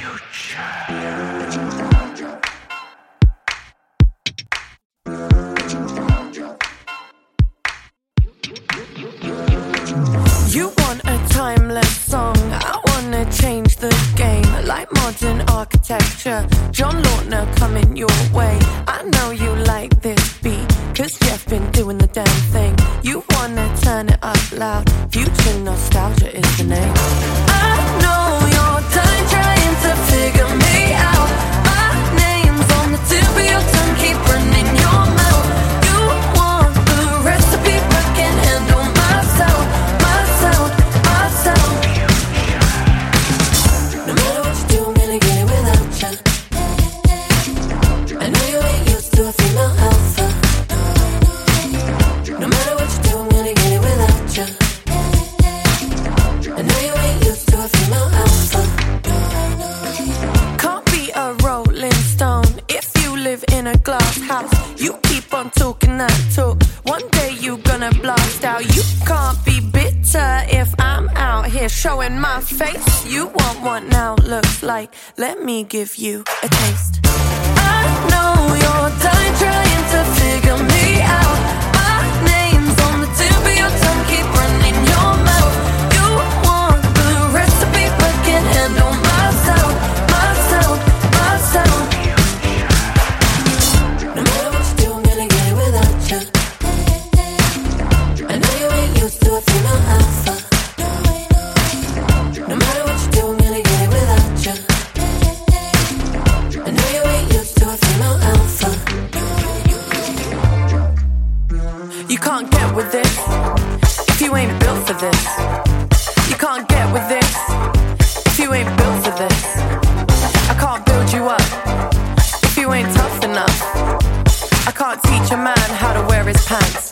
You want a timeless song. I wanna change the game. Like modern architecture. John Lautner coming your way. I know you like this beat. Cause Jeff been doing the damn thing. You wanna turn it up loud. Future nostalgia is the name. Showing my face. You want what now looks like. Let me give you a taste. I know you're You can't get with this if you ain't built for this. You can't get with this if you ain't built for this. I can't build you up if you ain't tough enough. I can't teach a man how to wear his pants